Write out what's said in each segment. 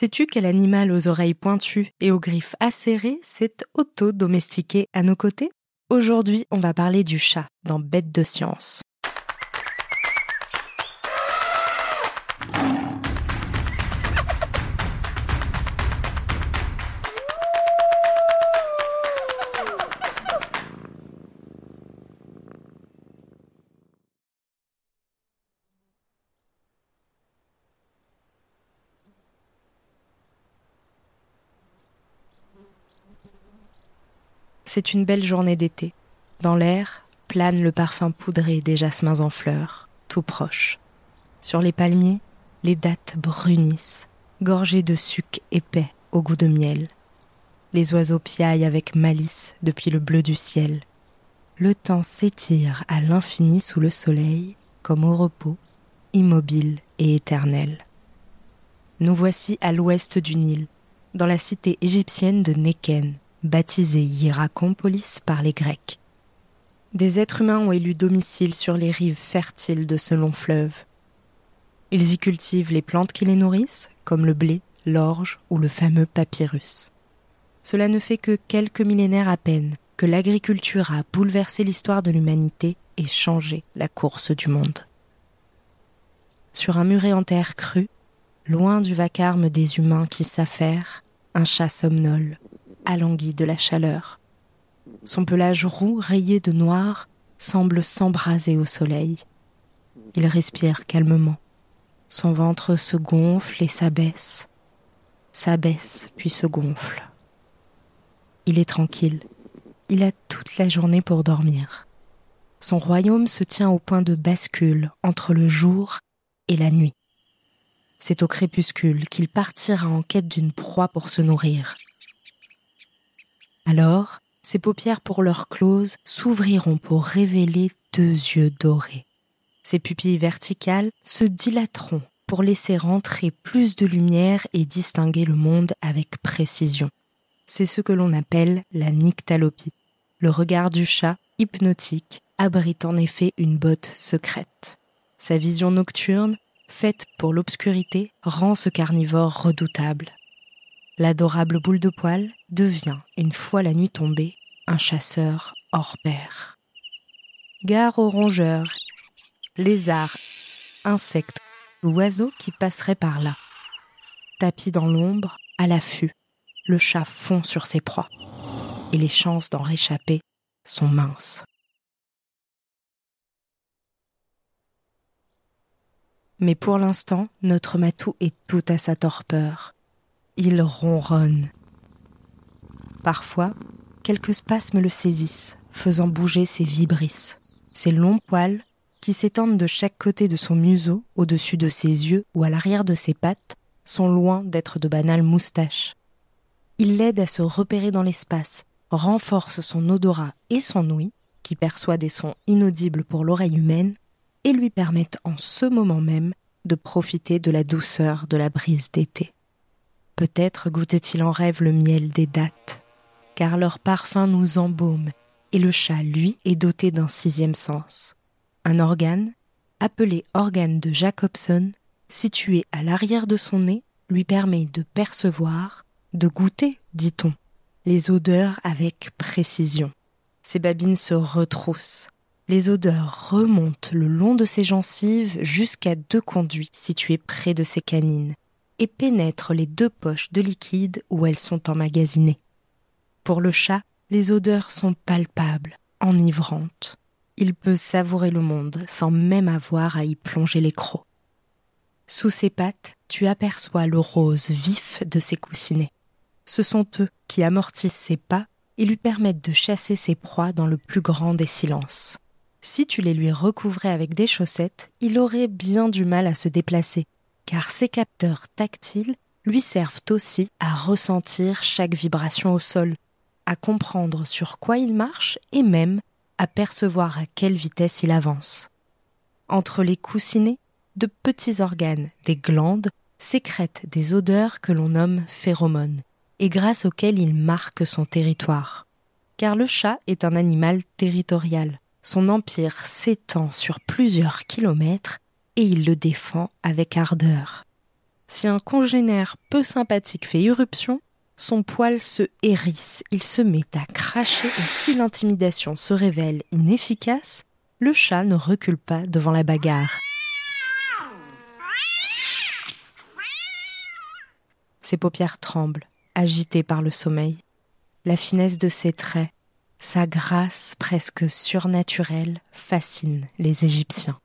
Sais-tu quel animal aux oreilles pointues et aux griffes acérées s'est auto-domestiqué à nos côtés? Aujourd'hui, on va parler du chat dans Bête de science. C'est une belle journée d'été. Dans l'air plane le parfum poudré des jasmins en fleurs, tout proche. Sur les palmiers, les dattes brunissent, gorgées de suc épais au goût de miel. Les oiseaux piaillent avec malice depuis le bleu du ciel. Le temps s'étire à l'infini sous le soleil, comme au repos, immobile et éternel. Nous voici à l'ouest du Nil, dans la cité égyptienne de Néken, baptisée Hierakonpolis par les Grecs. Des êtres humains ont élu domicile sur les rives fertiles de ce long fleuve. Ils y cultivent les plantes qui les nourrissent, comme le blé, l'orge ou le fameux papyrus. Cela ne fait que quelques millénaires à peine que l'agriculture a bouleversé l'histoire de l'humanité et changé la course du monde. Sur un muret en terre crue, loin du vacarme des humains qui s'affairent, un chat somnole, alangui de la chaleur. Son pelage roux rayé de noir semble s'embraser au soleil. Il respire calmement. Son ventre se gonfle et s'abaisse, s'abaisse puis se gonfle. Il est tranquille. Il a toute la journée pour dormir. Son royaume se tient au point de bascule entre le jour et la nuit. C'est au crépuscule qu'il partira en quête d'une proie pour se nourrir. Alors, ses paupières pour leur close s'ouvriront pour révéler deux yeux dorés. Ses pupilles verticales se dilateront pour laisser rentrer plus de lumière et distinguer le monde avec précision. C'est ce que l'on appelle la nyctalopie. Le regard du chat, hypnotique, abrite en effet une botte secrète. Sa vision nocturne, faite pour l'obscurité, rend ce carnivore redoutable l'adorable boule de poil devient, une fois la nuit tombée, un chasseur hors pair. Gare aux rongeurs, lézards, insectes, oiseaux qui passeraient par là. Tapis dans l'ombre, à l'affût, le chat fond sur ses proies, et les chances d'en réchapper sont minces. Mais pour l'instant, notre matou est tout à sa torpeur il ronronne. Parfois, quelques spasmes le saisissent, faisant bouger ses vibrisses, ses longs poils qui s'étendent de chaque côté de son museau, au-dessus de ses yeux ou à l'arrière de ses pattes, sont loin d'être de banales moustaches. Il l'aide à se repérer dans l'espace, renforce son odorat et son ouïe, qui perçoit des sons inaudibles pour l'oreille humaine, et lui permettent en ce moment même de profiter de la douceur de la brise d'été. Peut-être goûte-t-il en rêve le miel des dattes, car leur parfum nous embaume, et le chat, lui, est doté d'un sixième sens. Un organe, appelé organe de Jacobson, situé à l'arrière de son nez, lui permet de percevoir, de goûter, dit-on, les odeurs avec précision. Ses babines se retroussent. Les odeurs remontent le long de ses gencives jusqu'à deux conduits situés près de ses canines, et pénètre les deux poches de liquide où elles sont emmagasinées. Pour le chat, les odeurs sont palpables, enivrantes. Il peut savourer le monde sans même avoir à y plonger les crocs. Sous ses pattes, tu aperçois le rose vif de ses coussinets. Ce sont eux qui amortissent ses pas et lui permettent de chasser ses proies dans le plus grand des silences. Si tu les lui recouvrais avec des chaussettes, il aurait bien du mal à se déplacer, car ces capteurs tactiles lui servent aussi à ressentir chaque vibration au sol, à comprendre sur quoi il marche et même à percevoir à quelle vitesse il avance. Entre les coussinets, de petits organes, des glandes, sécrètent des odeurs que l'on nomme phéromones, et grâce auxquelles il marque son territoire. Car le chat est un animal territorial. Son empire s'étend sur plusieurs kilomètres et il le défend avec ardeur. Si un congénère peu sympathique fait irruption, son poil se hérisse, il se met à cracher et si l'intimidation se révèle inefficace, le chat ne recule pas devant la bagarre. Ses paupières tremblent, agitées par le sommeil. La finesse de ses traits, sa grâce presque surnaturelle fascine les Égyptiens.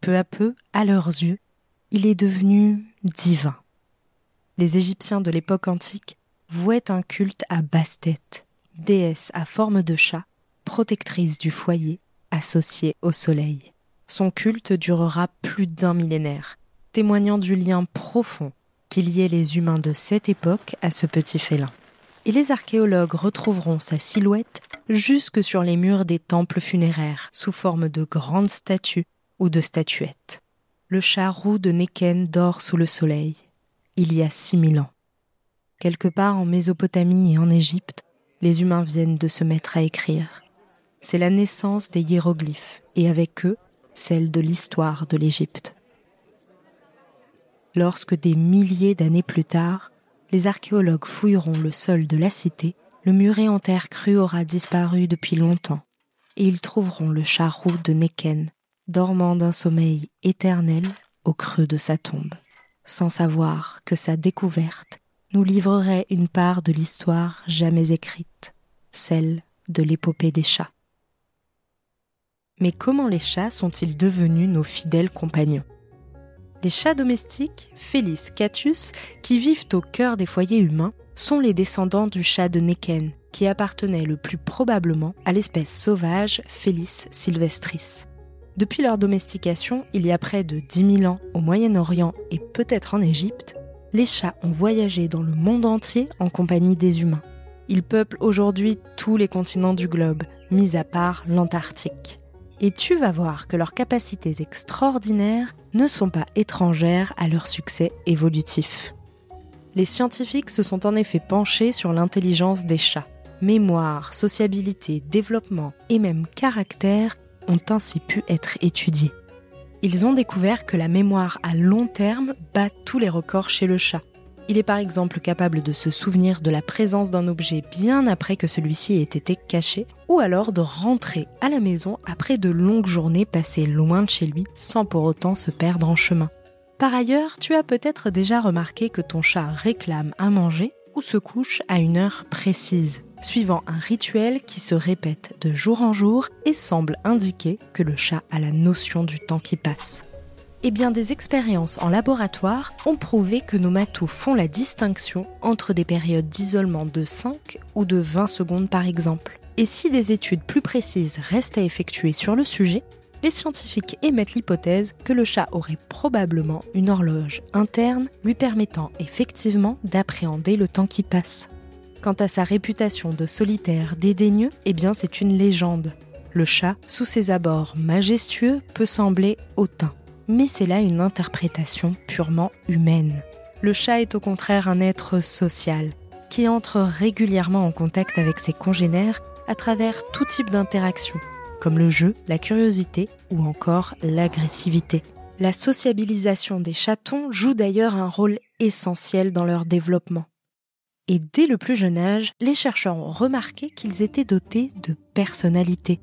Peu à peu, à leurs yeux, il est devenu divin. Les Égyptiens de l'époque antique vouaient un culte à Bastet, déesse à forme de chat, protectrice du foyer, associée au soleil. Son culte durera plus d'un millénaire, témoignant du lien profond qui liait les humains de cette époque à ce petit félin. Et les archéologues retrouveront sa silhouette jusque sur les murs des temples funéraires, sous forme de grandes statues ou de statuettes. Le chat roux de Neken dort sous le soleil, il y a six mille ans. Quelque part en Mésopotamie et en Égypte, les humains viennent de se mettre à écrire. C'est la naissance des hiéroglyphes, et avec eux, celle de l'histoire de l'Égypte lorsque des milliers d'années plus tard, les archéologues fouilleront le sol de la cité, le muret en terre crue aura disparu depuis longtemps, et ils trouveront le chat roux de Neken, dormant d'un sommeil éternel au creux de sa tombe, sans savoir que sa découverte nous livrerait une part de l'histoire jamais écrite, celle de l'épopée des chats. Mais comment les chats sont-ils devenus nos fidèles compagnons? Les chats domestiques, Felis catus, qui vivent au cœur des foyers humains, sont les descendants du chat de Neken, qui appartenait le plus probablement à l'espèce sauvage Felis sylvestris. Depuis leur domestication, il y a près de 10 000 ans au Moyen-Orient et peut-être en Égypte, les chats ont voyagé dans le monde entier en compagnie des humains. Ils peuplent aujourd'hui tous les continents du globe, mis à part l'Antarctique et tu vas voir que leurs capacités extraordinaires ne sont pas étrangères à leur succès évolutif. Les scientifiques se sont en effet penchés sur l'intelligence des chats. Mémoire, sociabilité, développement et même caractère ont ainsi pu être étudiés. Ils ont découvert que la mémoire à long terme bat tous les records chez le chat, il est par exemple capable de se souvenir de la présence d'un objet bien après que celui-ci ait été caché, ou alors de rentrer à la maison après de longues journées passées loin de chez lui sans pour autant se perdre en chemin. Par ailleurs, tu as peut-être déjà remarqué que ton chat réclame à manger ou se couche à une heure précise, suivant un rituel qui se répète de jour en jour et semble indiquer que le chat a la notion du temps qui passe. Eh bien, des expériences en laboratoire ont prouvé que nos matous font la distinction entre des périodes d'isolement de 5 ou de 20 secondes par exemple. Et si des études plus précises restent à effectuer sur le sujet, les scientifiques émettent l'hypothèse que le chat aurait probablement une horloge interne lui permettant effectivement d'appréhender le temps qui passe. Quant à sa réputation de solitaire dédaigneux, eh bien c'est une légende. Le chat, sous ses abords majestueux, peut sembler hautain mais c'est là une interprétation purement humaine. Le chat est au contraire un être social, qui entre régulièrement en contact avec ses congénères à travers tout type d'interaction, comme le jeu, la curiosité ou encore l'agressivité. La sociabilisation des chatons joue d'ailleurs un rôle essentiel dans leur développement. Et dès le plus jeune âge, les chercheurs ont remarqué qu'ils étaient dotés de personnalité.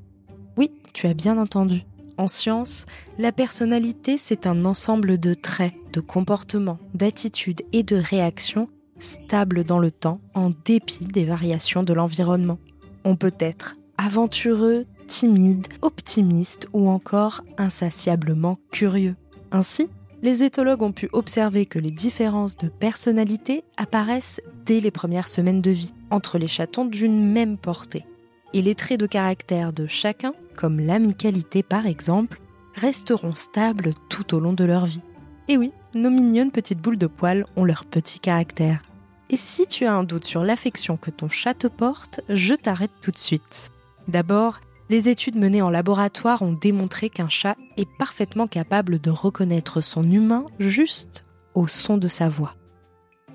Oui, tu as bien entendu. En science, la personnalité, c'est un ensemble de traits, de comportements, d'attitudes et de réactions stables dans le temps en dépit des variations de l'environnement. On peut être aventureux, timide, optimiste ou encore insatiablement curieux. Ainsi, les éthologues ont pu observer que les différences de personnalité apparaissent dès les premières semaines de vie entre les chatons d'une même portée et les traits de caractère de chacun, comme l'amicalité par exemple, resteront stables tout au long de leur vie. Et oui, nos mignonnes petites boules de poils ont leur petit caractère. Et si tu as un doute sur l'affection que ton chat te porte, je t'arrête tout de suite. D'abord, les études menées en laboratoire ont démontré qu'un chat est parfaitement capable de reconnaître son humain juste au son de sa voix.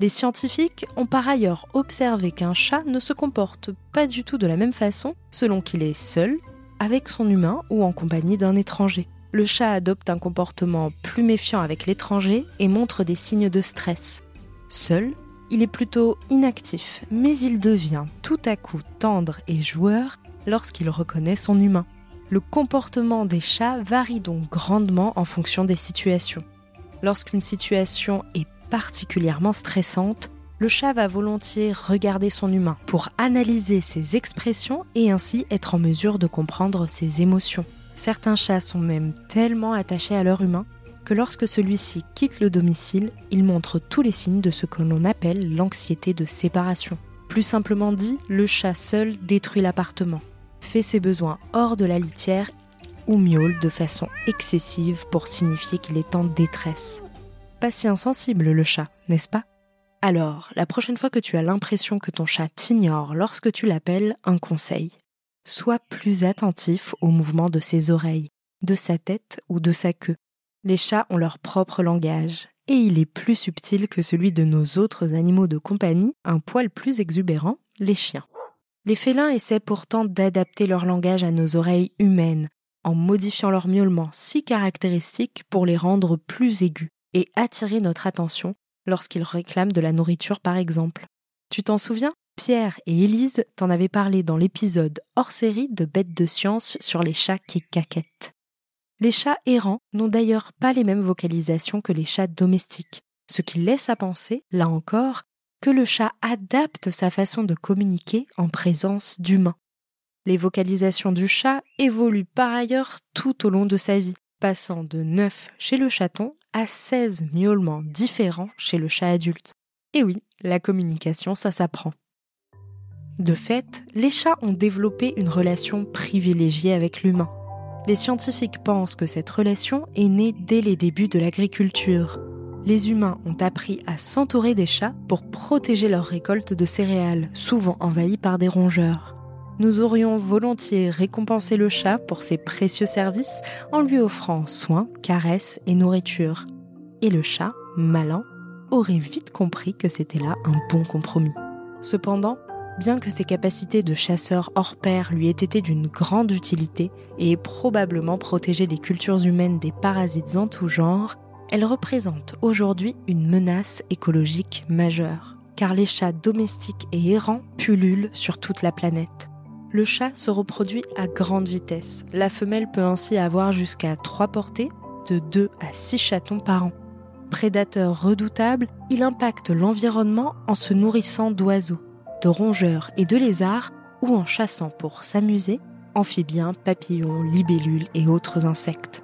Les scientifiques ont par ailleurs observé qu'un chat ne se comporte pas du tout de la même façon selon qu'il est seul, avec son humain ou en compagnie d'un étranger. le chat adopte un comportement plus méfiant avec l'étranger et montre des signes de stress. Seul, il est plutôt inactif, mais il devient tout à coup tendre et joueur lorsqu'il reconnaît son humain. Le comportement des chats varie donc grandement en fonction des situations. Lorsqu'une situation est particulièrement stressante, le chat va volontiers regarder son humain pour analyser ses expressions et ainsi être en mesure de comprendre ses émotions. Certains chats sont même tellement attachés à leur humain que lorsque celui-ci quitte le domicile, ils montrent tous les signes de ce que l'on appelle l'anxiété de séparation. Plus simplement dit, le chat seul détruit l'appartement, fait ses besoins hors de la litière ou miaule de façon excessive pour signifier qu'il est en détresse. Pas si insensible le chat, n'est-ce pas? Alors, la prochaine fois que tu as l'impression que ton chat t'ignore lorsque tu l'appelles, un conseil. Sois plus attentif au mouvement de ses oreilles, de sa tête ou de sa queue. Les chats ont leur propre langage, et il est plus subtil que celui de nos autres animaux de compagnie, un poil plus exubérant, les chiens. Les félins essaient pourtant d'adapter leur langage à nos oreilles humaines, en modifiant leur miaulement si caractéristique pour les rendre plus aigus et attirer notre attention lorsqu'ils réclament de la nourriture par exemple. Tu t'en souviens? Pierre et Élise t'en avaient parlé dans l'épisode hors série de Bêtes de science sur les chats qui caquettent. Les chats errants n'ont d'ailleurs pas les mêmes vocalisations que les chats domestiques, ce qui laisse à penser, là encore, que le chat adapte sa façon de communiquer en présence d'humains. Les vocalisations du chat évoluent par ailleurs tout au long de sa vie, passant de 9 chez le chaton à 16 miaulements différents chez le chat adulte. Et oui, la communication, ça s'apprend. De fait, les chats ont développé une relation privilégiée avec l'humain. Les scientifiques pensent que cette relation est née dès les débuts de l'agriculture, les humains ont appris à s'entourer des chats pour protéger leurs récoltes de céréales, souvent envahies par des rongeurs. Nous aurions volontiers récompensé le chat pour ses précieux services en lui offrant soins, caresses et nourriture. Et le chat, malin, aurait vite compris que c'était là un bon compromis. Cependant, bien que ses capacités de chasseur hors pair lui aient été d'une grande utilité et aient probablement protégé les cultures humaines des parasites en tout genre, elle représente aujourd'hui une menace écologique majeure, car les chats domestiques et errants pullulent sur toute la planète. Le chat se reproduit à grande vitesse. La femelle peut ainsi avoir jusqu'à 3 portées, de 2 à 6 chatons par an. Prédateur redoutable, il impacte l'environnement en se nourrissant d'oiseaux, de rongeurs et de lézards, ou en chassant pour s'amuser amphibiens, papillons, libellules et autres insectes.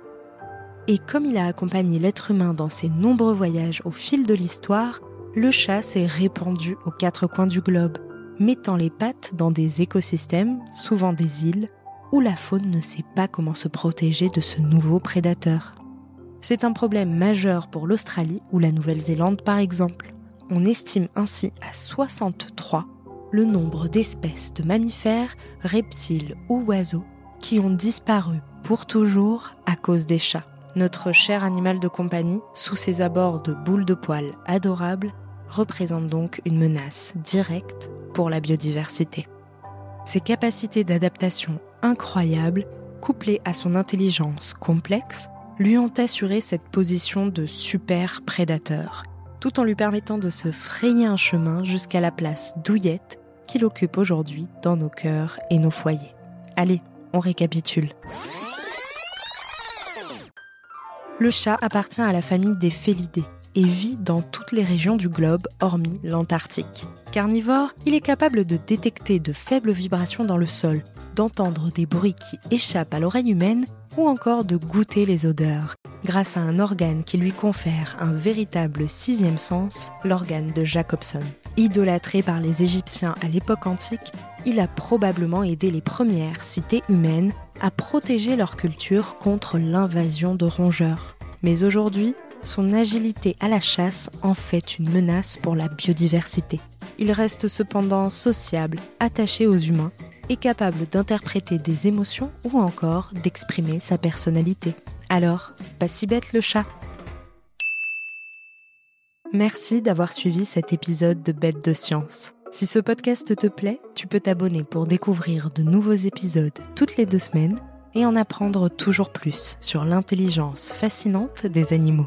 Et comme il a accompagné l'être humain dans ses nombreux voyages au fil de l'histoire, le chat s'est répandu aux quatre coins du globe, mettant les pattes dans des écosystèmes, souvent des îles, où la faune ne sait pas comment se protéger de ce nouveau prédateur. C'est un problème majeur pour l'Australie ou la Nouvelle-Zélande par exemple. On estime ainsi à 63 le nombre d'espèces de mammifères, reptiles ou oiseaux qui ont disparu pour toujours à cause des chats. Notre cher animal de compagnie, sous ses abords de boules de poils adorables, représente donc une menace directe pour la biodiversité. Ses capacités d'adaptation incroyables, couplées à son intelligence complexe, lui ont assuré cette position de super prédateur, tout en lui permettant de se frayer un chemin jusqu'à la place douillette qu'il occupe aujourd'hui dans nos cœurs et nos foyers. Allez, on récapitule. Le chat appartient à la famille des félidés et vit dans toutes les régions du globe hormis l'Antarctique. Carnivore, il est capable de détecter de faibles vibrations dans le sol, d'entendre des bruits qui échappent à l'oreille humaine ou encore de goûter les odeurs, grâce à un organe qui lui confère un véritable sixième sens, l'organe de Jacobson. Idolâtré par les Égyptiens à l'époque antique, il a probablement aidé les premières cités humaines à protéger leur culture contre l'invasion de rongeurs. Mais aujourd'hui, son agilité à la chasse en fait une menace pour la biodiversité. Il reste cependant sociable, attaché aux humains et capable d'interpréter des émotions ou encore d'exprimer sa personnalité. Alors, pas si bête le chat Merci d'avoir suivi cet épisode de Bête de Science. Si ce podcast te plaît, tu peux t'abonner pour découvrir de nouveaux épisodes toutes les deux semaines et en apprendre toujours plus sur l'intelligence fascinante des animaux.